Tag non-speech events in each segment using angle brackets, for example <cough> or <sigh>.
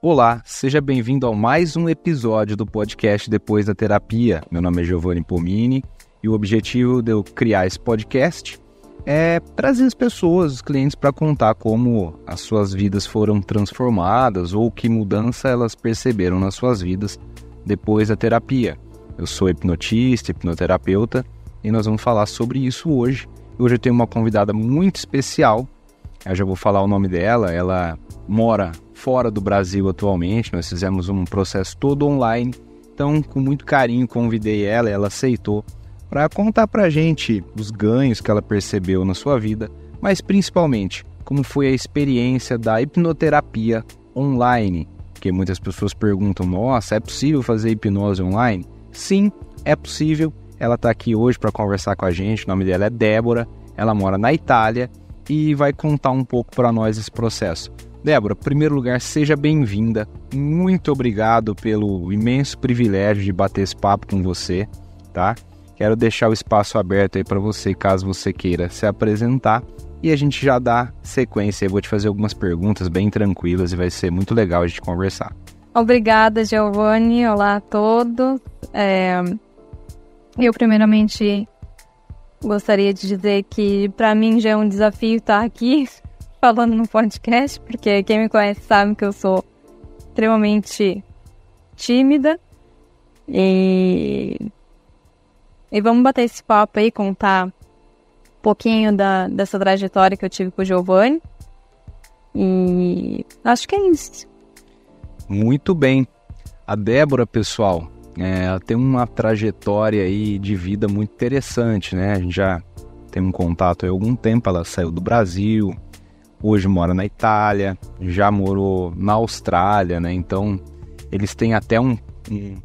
Olá, seja bem-vindo a mais um episódio do podcast Depois da Terapia. Meu nome é Giovanni Pomini e o objetivo de eu criar esse podcast é trazer as pessoas, os clientes, para contar como as suas vidas foram transformadas ou que mudança elas perceberam nas suas vidas depois da terapia. Eu sou hipnotista, hipnoterapeuta e nós vamos falar sobre isso hoje. Hoje eu tenho uma convidada muito especial. Eu já vou falar o nome dela. Ela mora fora do Brasil atualmente. Nós fizemos um processo todo online. Então, com muito carinho, convidei ela, ela aceitou para contar para a gente os ganhos que ela percebeu na sua vida, mas principalmente como foi a experiência da hipnoterapia online. Porque muitas pessoas perguntam: nossa, é possível fazer hipnose online? Sim, é possível. Ela está aqui hoje para conversar com a gente. O nome dela é Débora. Ela mora na Itália e vai contar um pouco para nós esse processo. Débora, em primeiro lugar, seja bem-vinda. Muito obrigado pelo imenso privilégio de bater esse papo com você, tá? Quero deixar o espaço aberto aí para você, caso você queira se apresentar. E a gente já dá sequência. Eu vou te fazer algumas perguntas bem tranquilas e vai ser muito legal a gente conversar. Obrigada, Giovanni. Olá a todos. É... Eu, primeiramente, gostaria de dizer que para mim já é um desafio estar aqui falando no podcast, porque quem me conhece sabe que eu sou extremamente tímida. E, e vamos bater esse papo aí, contar um pouquinho da, dessa trajetória que eu tive com o Giovanni. E acho que é isso. Muito bem. A Débora, pessoal, é, ela tem uma trajetória aí de vida muito interessante, né? A gente já tem um contato há algum tempo, ela saiu do Brasil, hoje mora na Itália, já morou na Austrália, né? Então eles têm até um, um,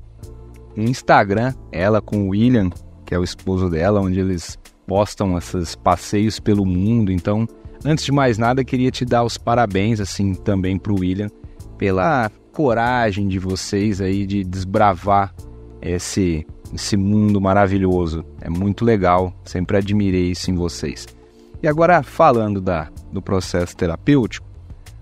Instagram, ela com o William, que é o esposo dela, onde eles postam esses passeios pelo mundo. Então, antes de mais nada, queria te dar os parabéns assim também para o William pela coragem de vocês aí de desbravar esse esse mundo maravilhoso. É muito legal, sempre admirei isso em vocês. E agora falando da do processo terapêutico,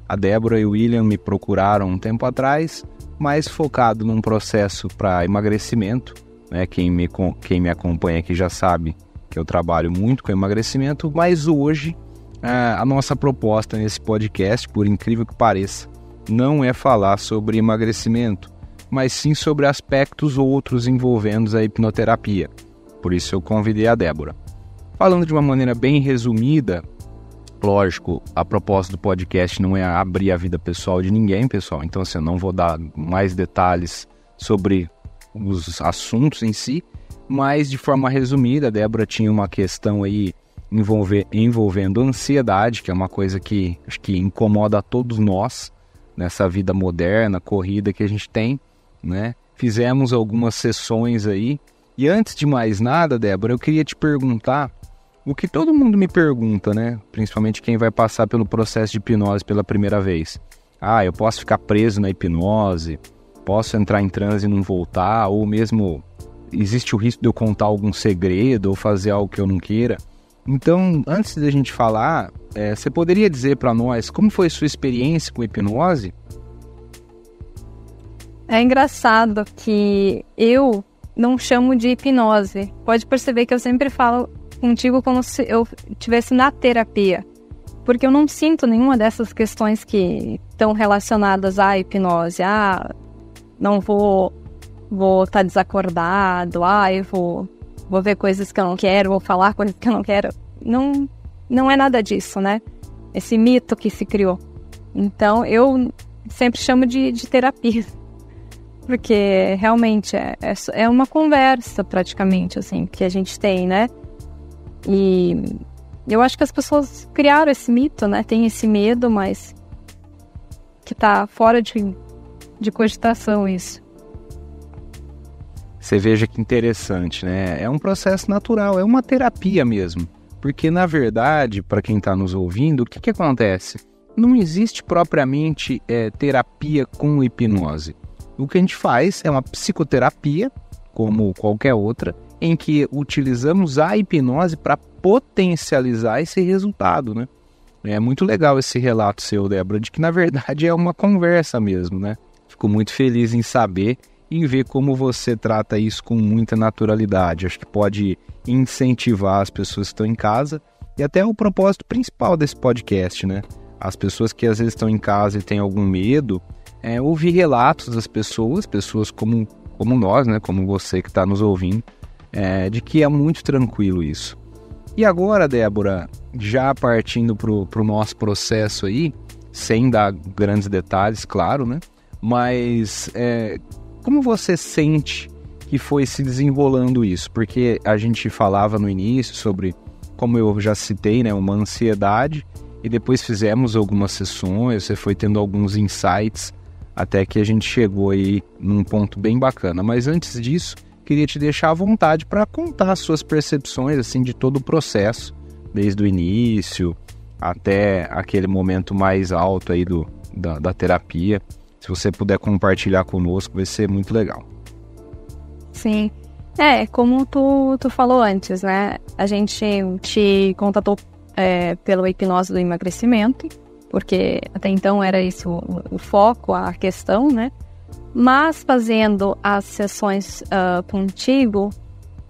a Débora e o William me procuraram um tempo atrás, mais focado num processo para emagrecimento. Né? Quem, me, quem me acompanha aqui já sabe que eu trabalho muito com emagrecimento, mas hoje a nossa proposta nesse podcast, por incrível que pareça, não é falar sobre emagrecimento, mas sim sobre aspectos outros envolvendo a hipnoterapia. Por isso eu convidei a Débora. Falando de uma maneira bem resumida, Lógico, a proposta do podcast não é abrir a vida pessoal de ninguém, pessoal. Então, assim, eu não vou dar mais detalhes sobre os assuntos em si, mas de forma resumida, a Débora tinha uma questão aí envolver, envolvendo ansiedade, que é uma coisa que acho que incomoda a todos nós nessa vida moderna, corrida que a gente tem, né? Fizemos algumas sessões aí. E antes de mais nada, Débora, eu queria te perguntar o que todo mundo me pergunta, né? Principalmente quem vai passar pelo processo de hipnose pela primeira vez. Ah, eu posso ficar preso na hipnose, posso entrar em transe e não voltar, ou mesmo existe o risco de eu contar algum segredo ou fazer algo que eu não queira. Então, antes da gente falar, é, você poderia dizer para nós como foi sua experiência com hipnose? É engraçado que eu não chamo de hipnose. Pode perceber que eu sempre falo contigo como se eu tivesse na terapia. Porque eu não sinto nenhuma dessas questões que estão relacionadas à hipnose. Ah, não vou vou estar tá desacordado, ah, eu vou vou ver coisas que eu não quero, vou falar coisas que eu não quero. Não não é nada disso, né? Esse mito que se criou. Então eu sempre chamo de, de terapia. <laughs> Porque realmente é, é, é uma conversa praticamente, assim, que a gente tem, né? E eu acho que as pessoas criaram esse mito, né? Tem esse medo, mas que tá fora de, de cogitação isso. Você veja que interessante, né? É um processo natural, é uma terapia mesmo. Porque, na verdade, para quem está nos ouvindo, o que, que acontece? Não existe propriamente é, terapia com hipnose. O que a gente faz é uma psicoterapia, como qualquer outra, em que utilizamos a hipnose para potencializar esse resultado, né? É muito legal esse relato seu, Débora, de que na verdade é uma conversa mesmo, né? Fico muito feliz em saber e ver como você trata isso com muita naturalidade. Acho que pode incentivar as pessoas que estão em casa e até o propósito principal desse podcast, né? As pessoas que às vezes estão em casa e têm algum medo, é, ouvir relatos das pessoas, pessoas como, como nós, né? Como você que está nos ouvindo, é, de que é muito tranquilo isso. E agora, Débora, já partindo para o nosso processo aí, sem dar grandes detalhes, claro, né? Mas é, como você sente que foi se desenrolando isso? Porque a gente falava no início sobre, como eu já citei, né, uma ansiedade, e depois fizemos algumas sessões, você foi tendo alguns insights, até que a gente chegou aí num ponto bem bacana. Mas antes disso, queria te deixar à vontade para contar suas percepções assim de todo o processo, desde o início até aquele momento mais alto aí do, da, da terapia. Se você puder compartilhar conosco, vai ser muito legal. Sim. É, como tu, tu falou antes, né? A gente te contatou é, pela hipnose do emagrecimento, porque até então era isso o, o foco, a questão, né? Mas fazendo as sessões uh, contigo,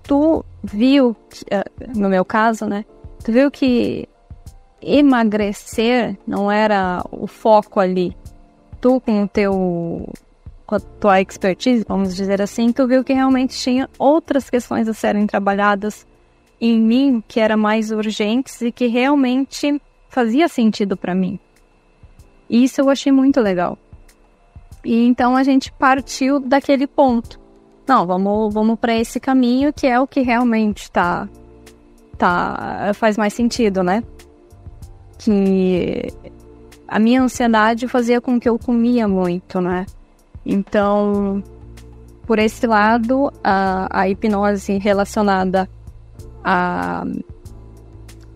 tu viu, uh, no meu caso, né? Tu viu que emagrecer não era o foco ali. Tu com o teu com a tua expertise, vamos dizer assim, tu viu que realmente tinha outras questões a serem trabalhadas em mim que eram mais urgentes e que realmente fazia sentido para mim. Isso eu achei muito legal. E então a gente partiu daquele ponto. Não, vamos, vamos para esse caminho que é o que realmente tá, tá faz mais sentido, né? Que a minha ansiedade fazia com que eu comia muito, né? Então, por esse lado, a, a hipnose relacionada a,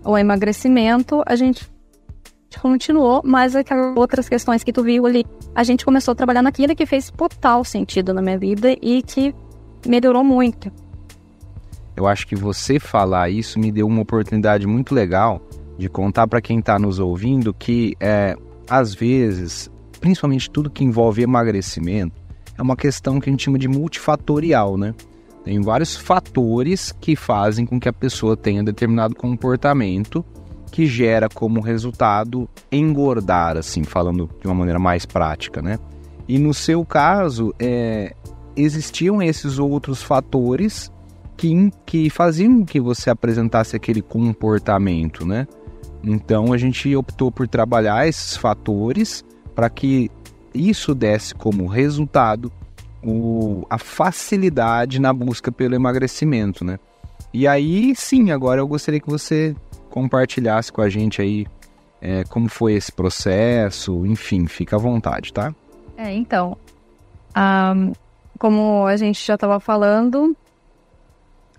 ao emagrecimento, a gente continuou, mas aquelas outras questões que tu viu ali, a gente começou a trabalhar naquilo que fez total sentido na minha vida e que melhorou muito. Eu acho que você falar isso me deu uma oportunidade muito legal de contar para quem está nos ouvindo que, é, às vezes, principalmente tudo que envolve emagrecimento, é uma questão que a gente chama de multifatorial, né? Tem vários fatores que fazem com que a pessoa tenha determinado comportamento que gera como resultado engordar, assim, falando de uma maneira mais prática, né? E no seu caso, é, existiam esses outros fatores que, que faziam que você apresentasse aquele comportamento, né? Então a gente optou por trabalhar esses fatores para que isso desse como resultado o, a facilidade na busca pelo emagrecimento, né? E aí sim, agora eu gostaria que você compartilhasse com a gente aí é, como foi esse processo, enfim, fica à vontade, tá? É, então, um, como a gente já estava falando,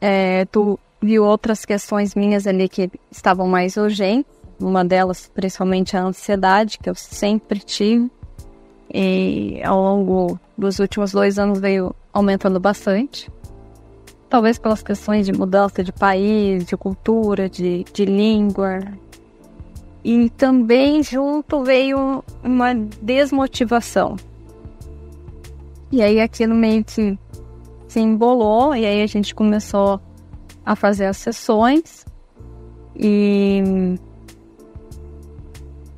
é, tu viu outras questões minhas ali que estavam mais urgentes, uma delas principalmente a ansiedade, que eu sempre tive, e ao longo dos últimos dois anos veio aumentando bastante talvez pelas questões de mudança de país, de cultura, de, de língua. E também junto veio uma desmotivação. E aí aquilo meio que se embolou, e aí a gente começou a fazer as sessões e,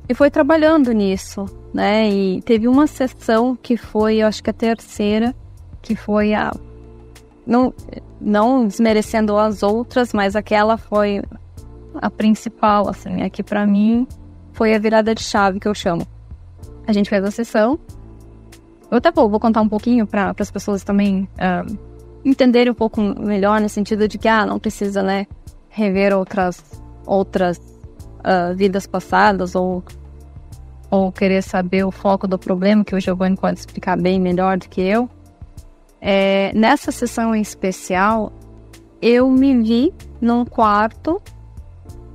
e foi trabalhando nisso, né? E teve uma sessão que foi, eu acho que a terceira, que foi a não, não desmerecendo as outras, mas aquela foi a principal, assim, é que para mim foi a virada de chave que eu chamo. A gente fez a sessão. Eu até vou, vou contar um pouquinho para as pessoas também uh, entenderem um pouco melhor, no sentido de que, ah, não precisa, né, rever outras, outras uh, vidas passadas ou, ou querer saber o foco do problema, que o Giovanni pode explicar bem melhor do que eu. É, nessa sessão em especial, eu me vi num quarto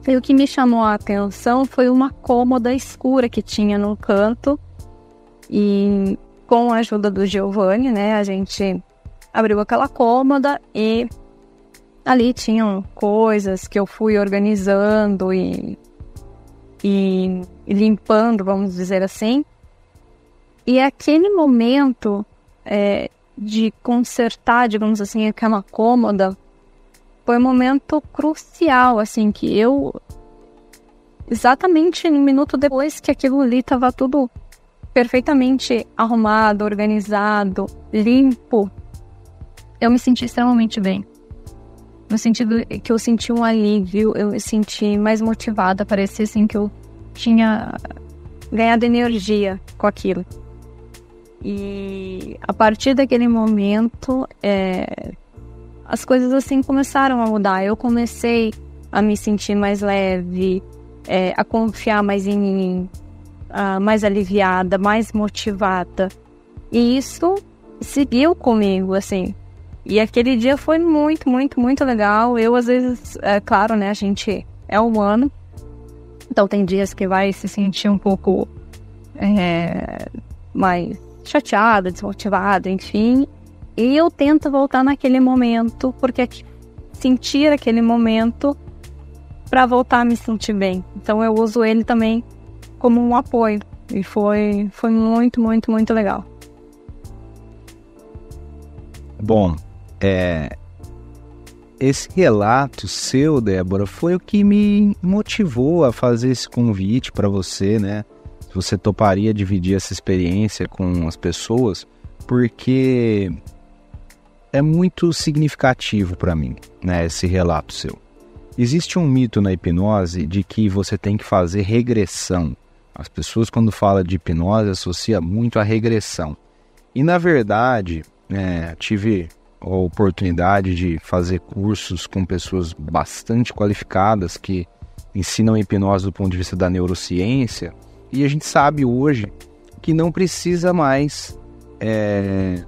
e o que me chamou a atenção foi uma cômoda escura que tinha no canto e com a ajuda do Giovanni, né, a gente abriu aquela cômoda e ali tinham coisas que eu fui organizando e e limpando, vamos dizer assim. E aquele momento é, de consertar, digamos assim, aquela cômoda, foi um momento crucial, assim, que eu exatamente no minuto depois que aquilo ali estava tudo perfeitamente arrumado, organizado, limpo, eu me senti extremamente bem. No sentido que eu senti um alívio, eu me senti mais motivada, parecia assim que eu tinha ganhado energia com aquilo. E a partir daquele momento, é, as coisas assim começaram a mudar. Eu comecei a me sentir mais leve, é, a confiar mais em mim, uh, mais aliviada, mais motivada. E isso seguiu comigo, assim. E aquele dia foi muito, muito, muito legal. Eu, às vezes, é claro, né, a gente é humano. Então, tem dias que vai se sentir um pouco é, mais chateada, desmotivada, enfim. E eu tento voltar naquele momento, porque sentir aquele momento para voltar a me sentir bem. Então, eu uso ele também como um apoio. E foi, foi muito, muito, muito legal. Bom, é, esse relato seu, Débora, foi o que me motivou a fazer esse convite para você, né? Você toparia dividir essa experiência com as pessoas, porque é muito significativo para mim, né? Esse relato seu. Existe um mito na hipnose de que você tem que fazer regressão. As pessoas, quando falam de hipnose, associam muito a regressão. E na verdade, é, tive a oportunidade de fazer cursos com pessoas bastante qualificadas que ensinam hipnose do ponto de vista da neurociência, e a gente sabe hoje que não precisa mais. É,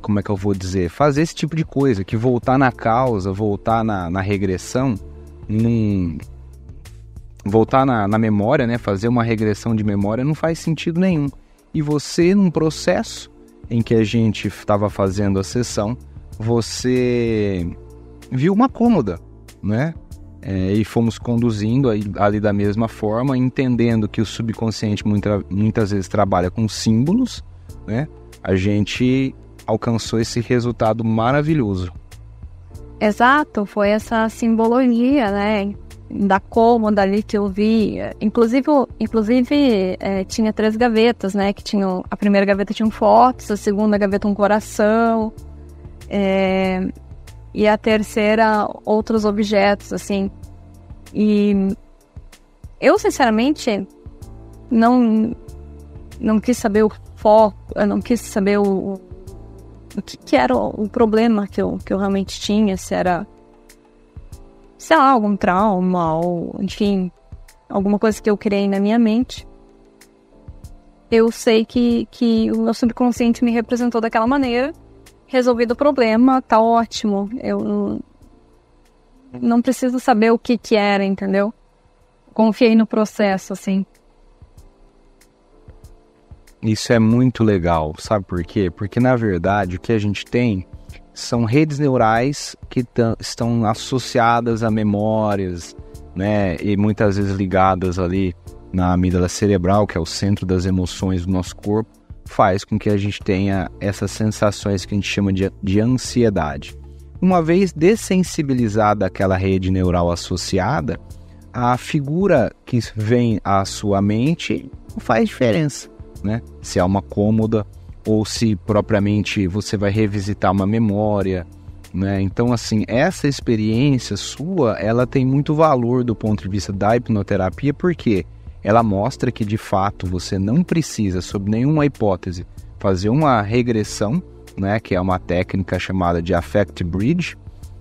como é que eu vou dizer? Fazer esse tipo de coisa, que voltar na causa, voltar na, na regressão, num, voltar na, na memória, né? Fazer uma regressão de memória não faz sentido nenhum. E você, num processo em que a gente estava fazendo a sessão, você viu uma cômoda, né? É, e fomos conduzindo ali da mesma forma, entendendo que o subconsciente muita, muitas vezes trabalha com símbolos, né? A gente alcançou esse resultado maravilhoso. Exato, foi essa simbologia, né? da cômoda ali que eu vi. Inclusive, inclusive é, tinha três gavetas, né? Que tinham. A primeira gaveta tinha fotos, a segunda gaveta um coração. É, e a terceira outros objetos, assim. E eu, sinceramente, não, não quis saber o foco, eu não quis saber o, o que, que era o, o problema que eu, que eu realmente tinha, se era sei lá, algum trauma ou, enfim, alguma coisa que eu criei na minha mente. Eu sei que, que o meu subconsciente me representou daquela maneira, resolvido o problema, tá ótimo. Eu não preciso saber o que que era, entendeu? Confiei no processo, assim. Isso é muito legal, sabe por quê? Porque na verdade o que a gente tem são redes neurais que estão associadas a memórias, né, e muitas vezes ligadas ali na amígdala cerebral, que é o centro das emoções do nosso corpo, faz com que a gente tenha essas sensações que a gente chama de, de ansiedade. Uma vez dessensibilizada aquela rede neural associada, a figura que vem à sua mente faz diferença, né? Se é uma cômoda ou se propriamente você vai revisitar uma memória, né? Então, assim, essa experiência sua, ela tem muito valor do ponto de vista da hipnoterapia, porque ela mostra que de fato você não precisa, sob nenhuma hipótese, fazer uma regressão, né? Que é uma técnica chamada de affect bridge.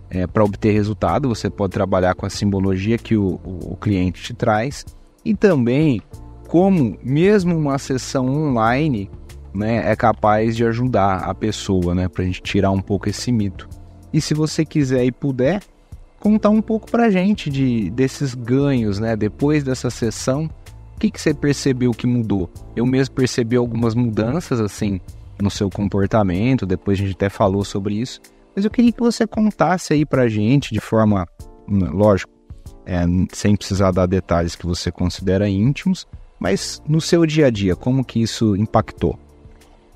É, para obter resultado, você pode trabalhar com a simbologia que o, o, o cliente te traz e também como mesmo uma sessão online né, é capaz de ajudar a pessoa, né, para a gente tirar um pouco esse mito. E se você quiser e puder, contar um pouco para a gente de, desses ganhos, né, depois dessa sessão, que, que você percebeu que mudou? Eu mesmo percebi algumas mudanças, assim, no seu comportamento, depois a gente até falou sobre isso, mas eu queria que você contasse aí para a gente de forma, hum, lógico, é, sem precisar dar detalhes que você considera íntimos, mas no seu dia a dia, como que isso impactou?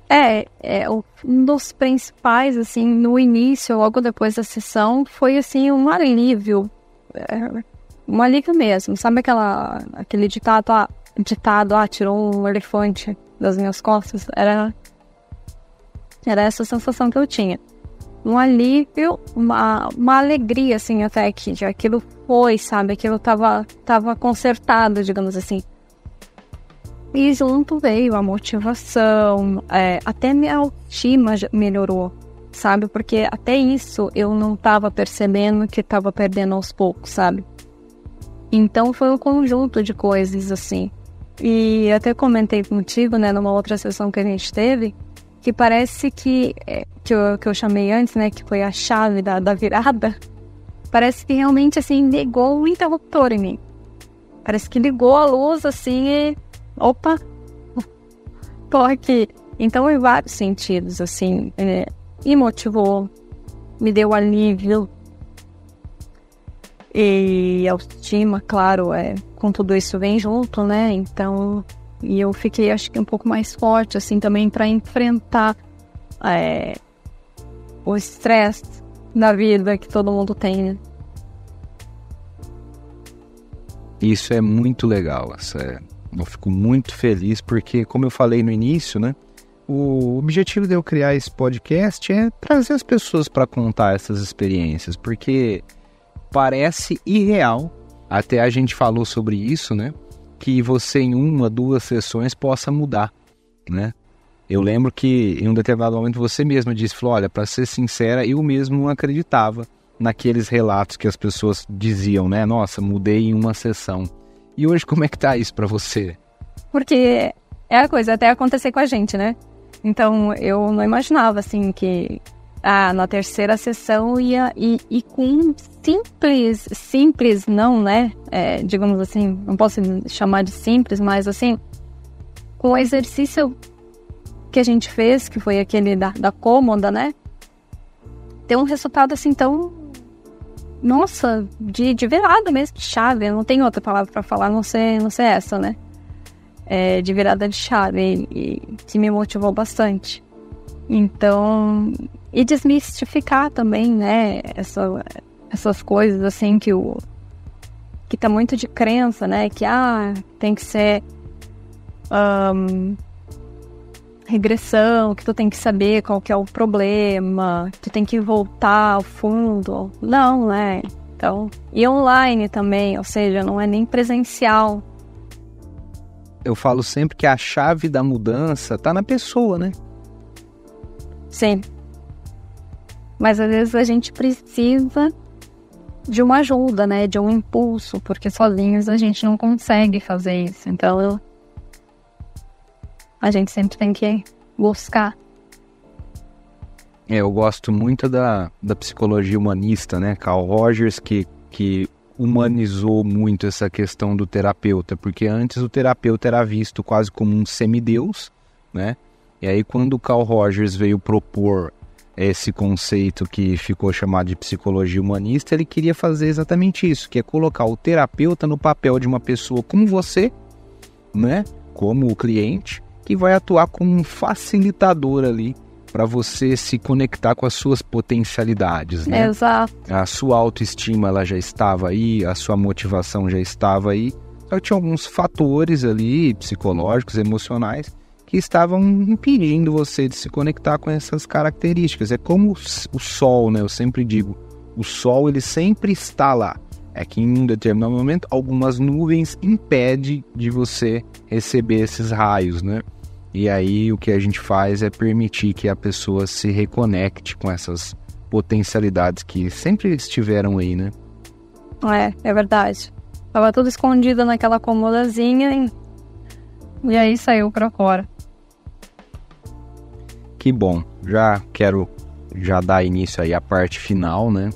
É, é, um dos principais, assim, no início, logo depois da sessão, foi, assim, um alívio. É, um alívio mesmo. Sabe aquela, aquele ditado, ah, ditado, ah, tirou um elefante das minhas costas? Era, era essa sensação que eu tinha. Um alívio, uma, uma alegria, assim, até que já aquilo foi, sabe? Aquilo tava, tava consertado, digamos assim. E junto veio a motivação, é, até minha autoestima melhorou, sabe? Porque até isso eu não estava percebendo que estava perdendo aos poucos, sabe? Então foi um conjunto de coisas assim. E até comentei contigo, né, numa outra sessão que a gente teve, que parece que, é, que, eu, que eu chamei antes, né, que foi a chave da, da virada, parece que realmente, assim, ligou o interruptor em mim. Parece que ligou a luz, assim, e opa, <laughs> tô aqui. Então, em vários sentidos, assim, é, me motivou, me deu alívio. E autoestima, claro, é, com tudo isso vem junto, né? Então, e eu fiquei, acho que um pouco mais forte, assim, também para enfrentar é, o estresse da vida que todo mundo tem, né? Isso é muito legal, essa eu fico muito feliz porque, como eu falei no início, né? O objetivo de eu criar esse podcast é trazer as pessoas para contar essas experiências, porque parece irreal, até a gente falou sobre isso, né? Que você em uma, duas sessões possa mudar, né? Eu lembro que em um determinado momento você mesma disse, olha, para ser sincera, eu mesmo não acreditava naqueles relatos que as pessoas diziam, né? Nossa, mudei em uma sessão. E hoje como é que tá isso para você? Porque é a coisa, até acontecer com a gente, né? Então eu não imaginava assim que ah, na terceira sessão ia e, e com simples, simples não, né? É, digamos assim, não posso chamar de simples, mas assim, com o exercício que a gente fez, que foi aquele da, da cômoda, né? Ter um resultado assim tão nossa, de, de virada mesmo, de chave. Não tem outra palavra para falar, não sei, não sei essa, né? É, de virada de chave, e, que me motivou bastante. Então, e desmistificar também, né? Essa, essas coisas assim que o que tá muito de crença, né? Que ah, tem que ser um, regressão, que tu tem que saber qual que é o problema, tu tem que voltar ao fundo. Não, né? Então, e online também, ou seja, não é nem presencial. Eu falo sempre que a chave da mudança tá na pessoa, né? Sim. Mas às vezes a gente precisa de uma ajuda, né? De um impulso, porque sozinhos a gente não consegue fazer isso. Então, eu a gente sempre tem que buscar. É, eu gosto muito da, da psicologia humanista, né? Carl Rogers, que, que humanizou muito essa questão do terapeuta, porque antes o terapeuta era visto quase como um semideus, né? E aí quando o Carl Rogers veio propor esse conceito que ficou chamado de psicologia humanista, ele queria fazer exatamente isso, que é colocar o terapeuta no papel de uma pessoa como você, né? Como o cliente, que vai atuar como um facilitador ali para você se conectar com as suas potencialidades, né? Exato. A sua autoestima ela já estava aí, a sua motivação já estava aí. Só que tinha alguns fatores ali psicológicos, emocionais que estavam impedindo você de se conectar com essas características. É como o sol, né? Eu sempre digo, o sol ele sempre está lá. É que em um determinado momento algumas nuvens impedem de você receber esses raios, né? E aí o que a gente faz é permitir que a pessoa se reconecte com essas potencialidades que sempre estiveram aí, né? É, é verdade. Tava tudo escondido naquela comodazinha e, e aí saiu pra fora. Que bom. Já quero já dar início aí à parte final, né?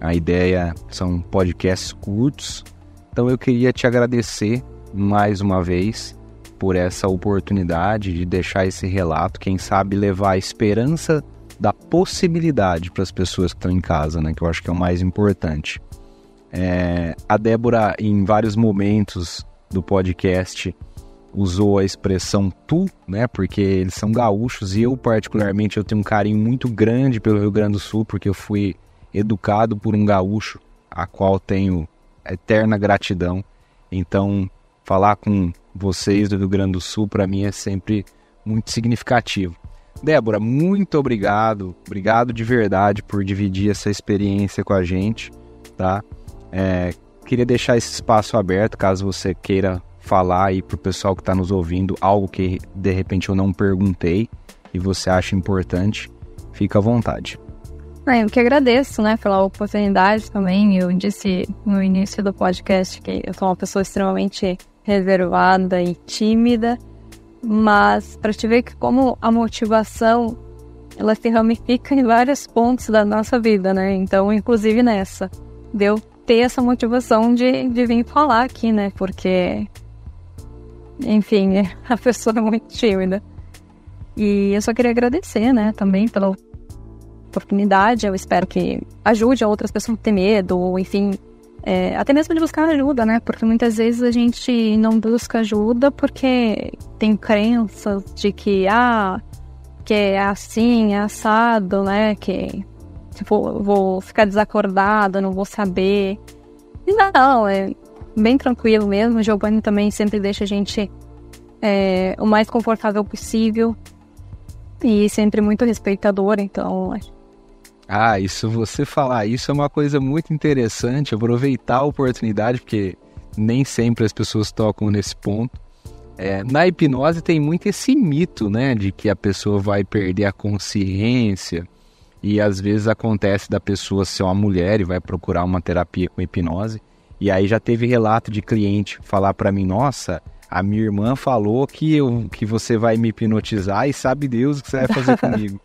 A ideia são podcasts curtos. Então eu queria te agradecer mais uma vez por essa oportunidade de deixar esse relato, quem sabe levar a esperança da possibilidade para as pessoas que estão em casa, né? Que eu acho que é o mais importante. É, a Débora, em vários momentos do podcast, usou a expressão tu, né? Porque eles são gaúchos e eu, particularmente, eu tenho um carinho muito grande pelo Rio Grande do Sul, porque eu fui educado por um gaúcho, a qual tenho eterna gratidão. Então, falar com vocês do Rio Grande do Sul, para mim, é sempre muito significativo. Débora, muito obrigado, obrigado de verdade por dividir essa experiência com a gente, tá? É, queria deixar esse espaço aberto, caso você queira falar aí pro pessoal que está nos ouvindo algo que de repente eu não perguntei e você acha importante, fica à vontade. É, eu que agradeço, né, pela oportunidade também. Eu disse no início do podcast que eu sou uma pessoa extremamente reservada e tímida, mas para te ver que como a motivação ela se ramifica em vários pontos da nossa vida, né? Então, inclusive nessa, deu ter essa motivação de, de vir falar aqui, né? Porque, enfim, <laughs> a pessoa é muito tímida. E eu só queria agradecer, né, também pela oportunidade. Eu espero que ajude outras pessoas a ter medo, ou enfim, é, até mesmo de buscar ajuda, né? Porque muitas vezes a gente não busca ajuda porque tem crenças de que, ah, que é assim, é assado, né? Que tipo, vou ficar desacordada, não vou saber. E não, é bem tranquilo mesmo. O Giovanni também sempre deixa a gente é, o mais confortável possível e sempre muito respeitador, então ah, isso você falar isso é uma coisa muito interessante, aproveitar a oportunidade, porque nem sempre as pessoas tocam nesse ponto. É, na hipnose tem muito esse mito, né, de que a pessoa vai perder a consciência e às vezes acontece da pessoa ser uma mulher e vai procurar uma terapia com hipnose e aí já teve relato de cliente falar para mim, nossa, a minha irmã falou que eu que você vai me hipnotizar e sabe Deus o que você vai fazer <laughs> comigo.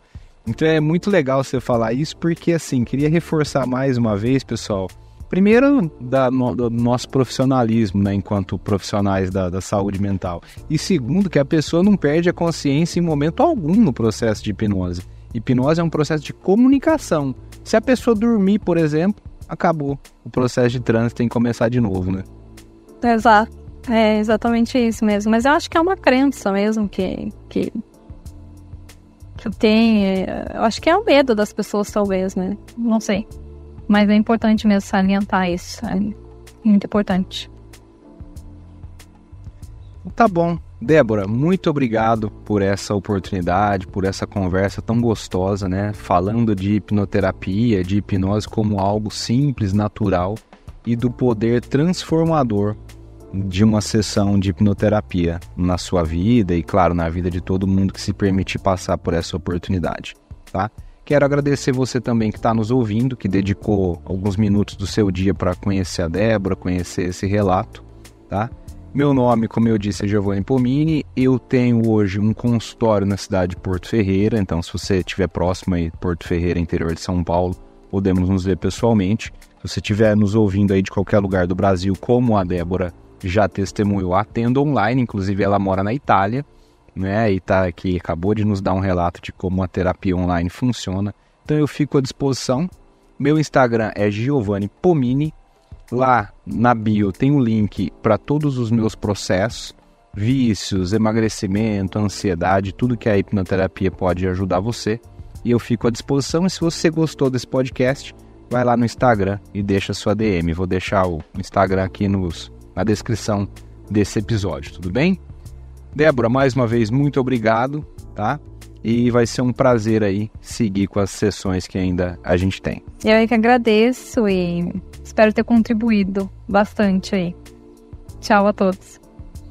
Então é muito legal você falar isso, porque assim, queria reforçar mais uma vez, pessoal. Primeiro, da, no, do nosso profissionalismo, né, enquanto profissionais da, da saúde mental. E segundo, que a pessoa não perde a consciência em momento algum no processo de hipnose. Hipnose é um processo de comunicação. Se a pessoa dormir, por exemplo, acabou. O processo de trânsito tem que começar de novo, né? Exato. É exatamente isso mesmo. Mas eu acho que é uma crença mesmo que, que tem. É, eu acho que é o medo das pessoas, talvez, né? Não sei. Mas é importante mesmo salientar isso. É muito importante. Tá bom. Débora, muito obrigado por essa oportunidade, por essa conversa tão gostosa, né? Falando de hipnoterapia, de hipnose como algo simples, natural e do poder transformador de uma sessão de hipnoterapia na sua vida e, claro, na vida de todo mundo que se permitir passar por essa oportunidade, tá? Quero agradecer você também que está nos ouvindo, que dedicou alguns minutos do seu dia para conhecer a Débora, conhecer esse relato, tá? Meu nome, como eu disse, é Giovanni Pomini. Eu tenho hoje um consultório na cidade de Porto Ferreira, então se você estiver próximo aí, Porto Ferreira, interior de São Paulo, podemos nos ver pessoalmente. Se você estiver nos ouvindo aí de qualquer lugar do Brasil, como a Débora já testemunhou, atendo online, inclusive ela mora na Itália, né? E tá aqui, acabou de nos dar um relato de como a terapia online funciona. Então eu fico à disposição. Meu Instagram é Giovanni Pomini. Lá na bio tem um link para todos os meus processos, vícios, emagrecimento, ansiedade, tudo que a hipnoterapia pode ajudar você. E eu fico à disposição. E se você gostou desse podcast, vai lá no Instagram e deixa sua DM. Vou deixar o Instagram aqui nos na descrição desse episódio, tudo bem? Débora, mais uma vez, muito obrigado, tá? E vai ser um prazer aí seguir com as sessões que ainda a gente tem. Eu é que agradeço e espero ter contribuído bastante aí. Tchau a todos.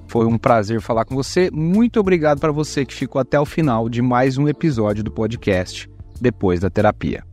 Foi um prazer falar com você. Muito obrigado para você que ficou até o final de mais um episódio do podcast Depois da Terapia.